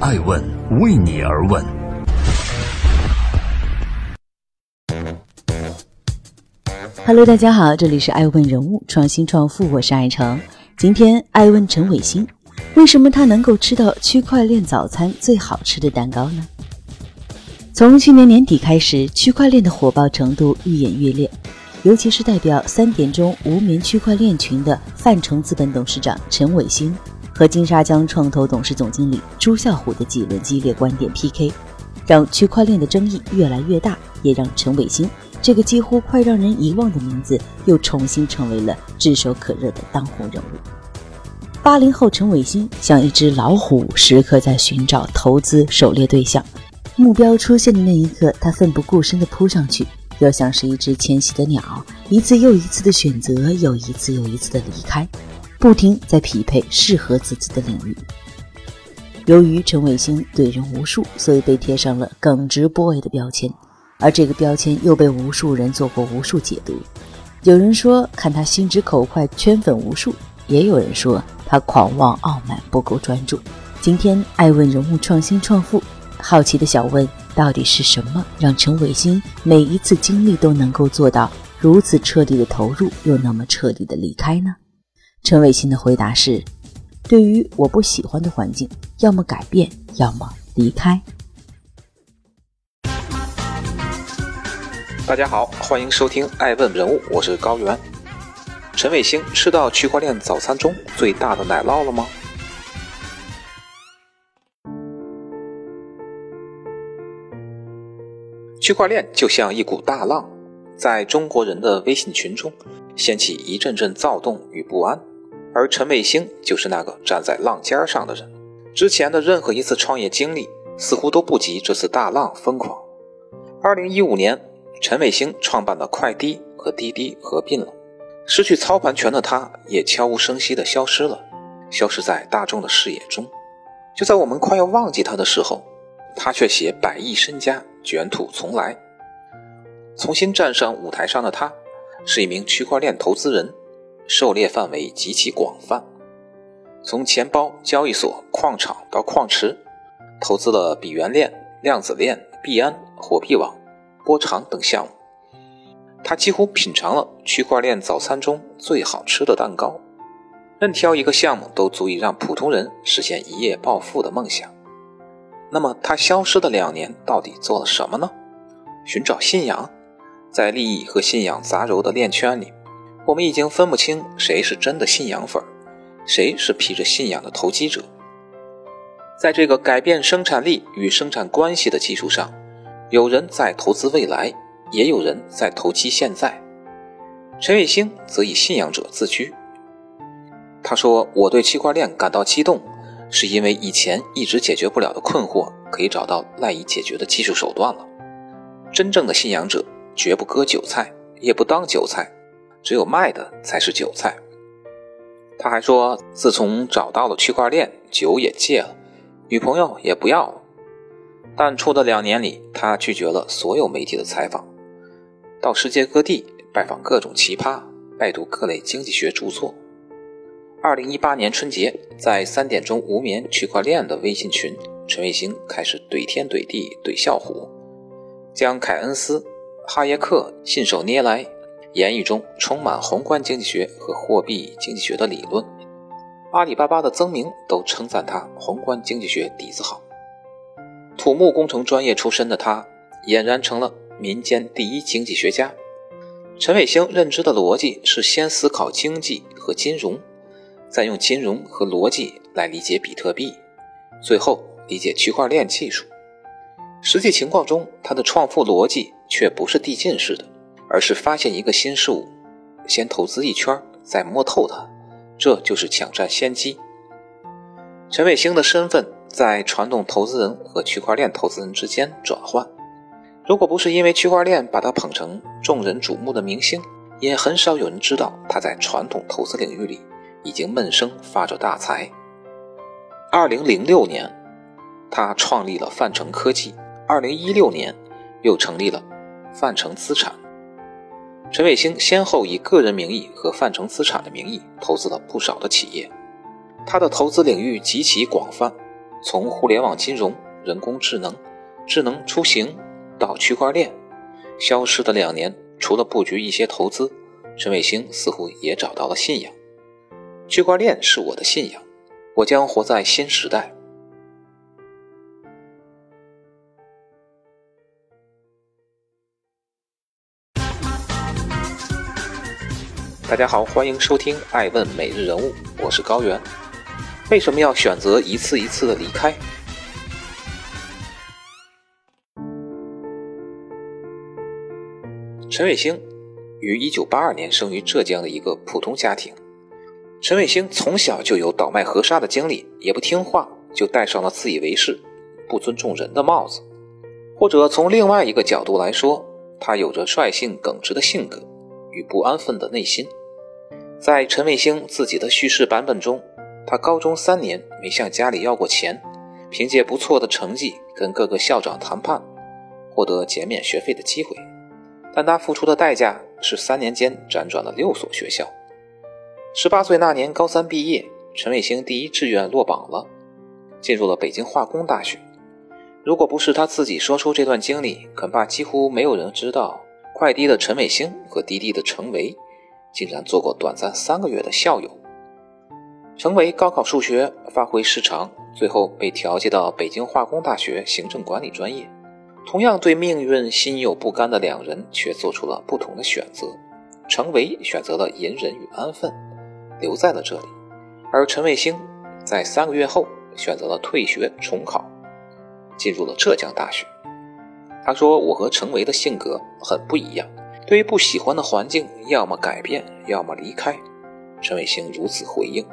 爱问为你而问。Hello，大家好，这里是爱问人物创新创富，我是爱成。今天爱问陈伟星，为什么他能够吃到区块链早餐最好吃的蛋糕呢？从去年年底开始，区块链的火爆程度愈演愈烈，尤其是代表三点钟无眠区块链群的泛成资本董事长陈伟星和金沙江创投董事总经理朱啸虎的几轮激烈观点 PK，让区块链的争议越来越大，也让陈伟星。这个几乎快让人遗忘的名字，又重新成为了炙手可热的当红人物。八零后陈伟星像一只老虎，时刻在寻找投资狩猎对象。目标出现的那一刻，他奋不顾身地扑上去，又像是一只迁徙的鸟，一次又一次的选择，又一次又一次的离开，不停在匹配适合自己的领域。由于陈伟星对人无数，所以被贴上了“耿直 boy” 的标签。而这个标签又被无数人做过无数解读，有人说看他心直口快，圈粉无数；也有人说他狂妄傲慢，不够专注。今天爱问人物创新创富，好奇的小问：到底是什么让陈伟星每一次经历都能够做到如此彻底的投入，又那么彻底的离开呢？陈伟星的回答是：对于我不喜欢的环境，要么改变，要么离开。大家好，欢迎收听《爱问人物》，我是高原。陈伟星吃到区块链早餐中最大的奶酪了吗？区块链就像一股大浪，在中国人的微信群中掀起一阵阵躁动与不安，而陈伟星就是那个站在浪尖上的人。之前的任何一次创业经历，似乎都不及这次大浪疯狂。二零一五年。陈伟星创办的快滴和滴滴合并了，失去操盘权的他，也悄无声息地消失了，消失在大众的视野中。就在我们快要忘记他的时候，他却携百亿身家卷土重来，重新站上舞台上的他，是一名区块链投资人，狩猎范围极其广泛，从钱包、交易所、矿场到矿池，投资了比元链、量子链、币安、火币网。波长等项目，他几乎品尝了区块链早餐中最好吃的蛋糕。任挑一个项目都足以让普通人实现一夜暴富的梦想。那么他消失的两年到底做了什么呢？寻找信仰，在利益和信仰杂糅的链圈里，我们已经分不清谁是真的信仰粉，谁是披着信仰的投机者。在这个改变生产力与生产关系的基础上。有人在投资未来，也有人在投机现在。陈伟星则以信仰者自居。他说：“我对区块链感到激动，是因为以前一直解决不了的困惑，可以找到赖以解决的技术手段了。真正的信仰者绝不割韭菜，也不当韭菜，只有卖的才是韭菜。”他还说：“自从找到了区块链，酒也戒了，女朋友也不要了。”淡出的两年里，他拒绝了所有媒体的采访，到世界各地拜访各种奇葩，拜读各类经济学著作。二零一八年春节，在三点钟无眠区块链的微信群，陈卫星开始怼天怼地怼笑虎，将凯恩斯、哈耶克信手拈来，言语中充满宏观经济学和货币经济学的理论。阿里巴巴的曾明都称赞他宏观经济学底子好。土木工程专业出身的他，俨然成了民间第一经济学家。陈伟星认知的逻辑是先思考经济和金融，再用金融和逻辑来理解比特币，最后理解区块链技术。实际情况中，他的创富逻辑却不是递进式的，而是发现一个新事物，先投资一圈，再摸透它，这就是抢占先机。陈伟星的身份。在传统投资人和区块链投资人之间转换，如果不是因为区块链把他捧成众人瞩目的明星，也很少有人知道他在传统投资领域里已经闷声发着大财。二零零六年，他创立了范成科技；二零一六年，又成立了范成资产。陈伟星先后以个人名义和泛城资产的名义投资了不少的企业，他的投资领域极其广泛。从互联网金融、人工智能、智能出行到区块链，消失的两年，除了布局一些投资，陈伟星似乎也找到了信仰。区块链是我的信仰，我将活在新时代。大家好，欢迎收听《爱问每日人物》，我是高原。为什么要选择一次一次的离开？陈伟星于一九八二年生于浙江的一个普通家庭。陈伟星从小就有倒卖河沙的经历，也不听话，就戴上了自以为是、不尊重人的帽子。或者从另外一个角度来说，他有着率性耿直的性格与不安分的内心。在陈伟星自己的叙事版本中，他高中三年没向家里要过钱，凭借不错的成绩跟各个校长谈判，获得减免学费的机会。但他付出的代价是三年间辗转了六所学校。十八岁那年高三毕业，陈伟星第一志愿落榜了，进入了北京化工大学。如果不是他自己说出这段经历，恐怕几乎没有人知道快滴的陈伟星和滴滴的程维。竟然做过短暂三个月的校友。成为高考数学发挥失常，最后被调剂到北京化工大学行政管理专业。同样对命运心有不甘的两人，却做出了不同的选择。程维选择了隐忍与安分，留在了这里；而陈卫星在三个月后选择了退学重考，进入了浙江大学。他说：“我和程维的性格很不一样。”对于不喜欢的环境，要么改变，要么离开。陈伟星如此回应。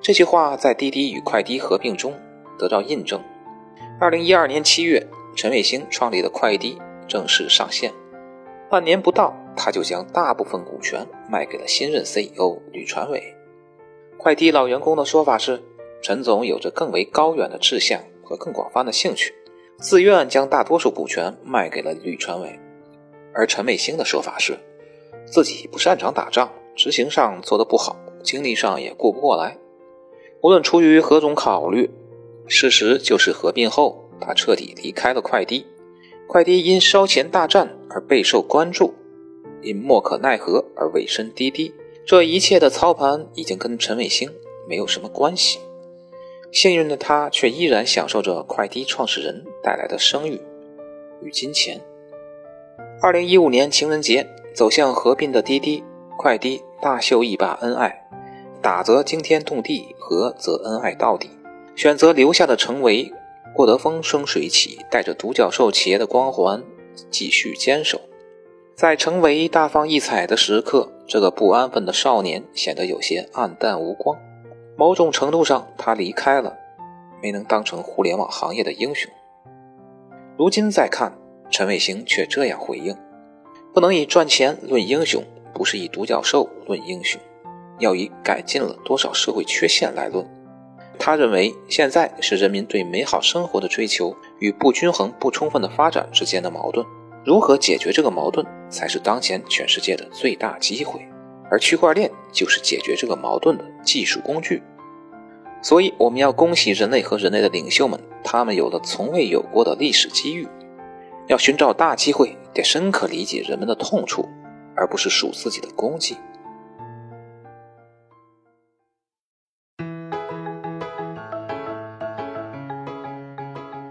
这句话在滴滴与快滴合并中得到印证。二零一二年七月，陈伟星创立的快滴正式上线。半年不到，他就将大部分股权卖给了新任 CEO 吕传伟。快滴老员工的说法是，陈总有着更为高远的志向和更广泛的兴趣，自愿将大多数股权卖给了吕传伟。而陈卫星的说法是，自己不擅长打仗，执行上做得不好，精力上也顾不过来。无论出于何种考虑，事实就是合并后，他彻底离开了快滴。快滴因烧钱大战而备受关注，因莫可奈何而委身滴滴。这一切的操盘已经跟陈卫星没有什么关系。幸运的他却依然享受着快滴创始人带来的声誉与金钱。二零一五年情人节，走向合并的滴滴、快滴大秀一把恩爱，打则惊天动地，合则恩爱到底。选择留下的陈维，过得风生水起，带着独角兽企业的光环继续坚守。在陈维大放异彩的时刻，这个不安分的少年显得有些黯淡无光。某种程度上，他离开了，没能当成互联网行业的英雄。如今再看。陈伟星却这样回应：“不能以赚钱论英雄，不是以独角兽论英雄，要以改进了多少社会缺陷来论。”他认为，现在是人民对美好生活的追求与不均衡、不充分的发展之间的矛盾。如何解决这个矛盾，才是当前全世界的最大机会。而区块链就是解决这个矛盾的技术工具。所以，我们要恭喜人类和人类的领袖们，他们有了从未有过的历史机遇。要寻找大机会，得深刻理解人们的痛处，而不是数自己的功绩。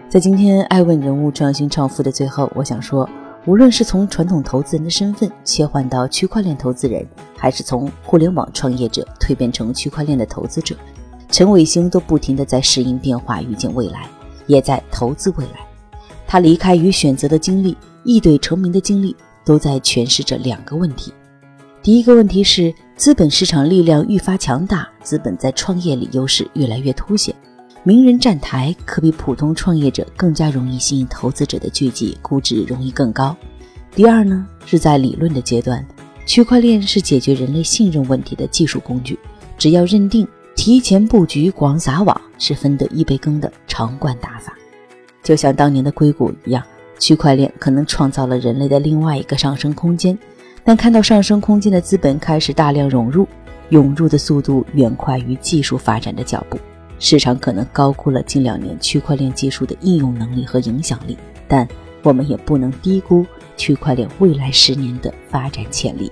在今天爱问人物创新创富的最后，我想说，无论是从传统投资人的身份切换到区块链投资人，还是从互联网创业者蜕变成区块链的投资者，陈伟星都不停的在适应变化，遇见未来，也在投资未来。他离开与选择的经历，一怼成名的经历，都在诠释着两个问题。第一个问题是，资本市场力量愈发强大，资本在创业里优势越来越凸显，名人站台可比普通创业者更加容易吸引投资者的聚集，估值容易更高。第二呢，是在理论的阶段，区块链是解决人类信任问题的技术工具，只要认定，提前布局，广撒网，是分得一杯羹的长冠打法。就像当年的硅谷一样，区块链可能创造了人类的另外一个上升空间，但看到上升空间的资本开始大量涌入，涌入的速度远快于技术发展的脚步。市场可能高估了近两年区块链技术的应用能力和影响力，但我们也不能低估区块链未来十年的发展潜力。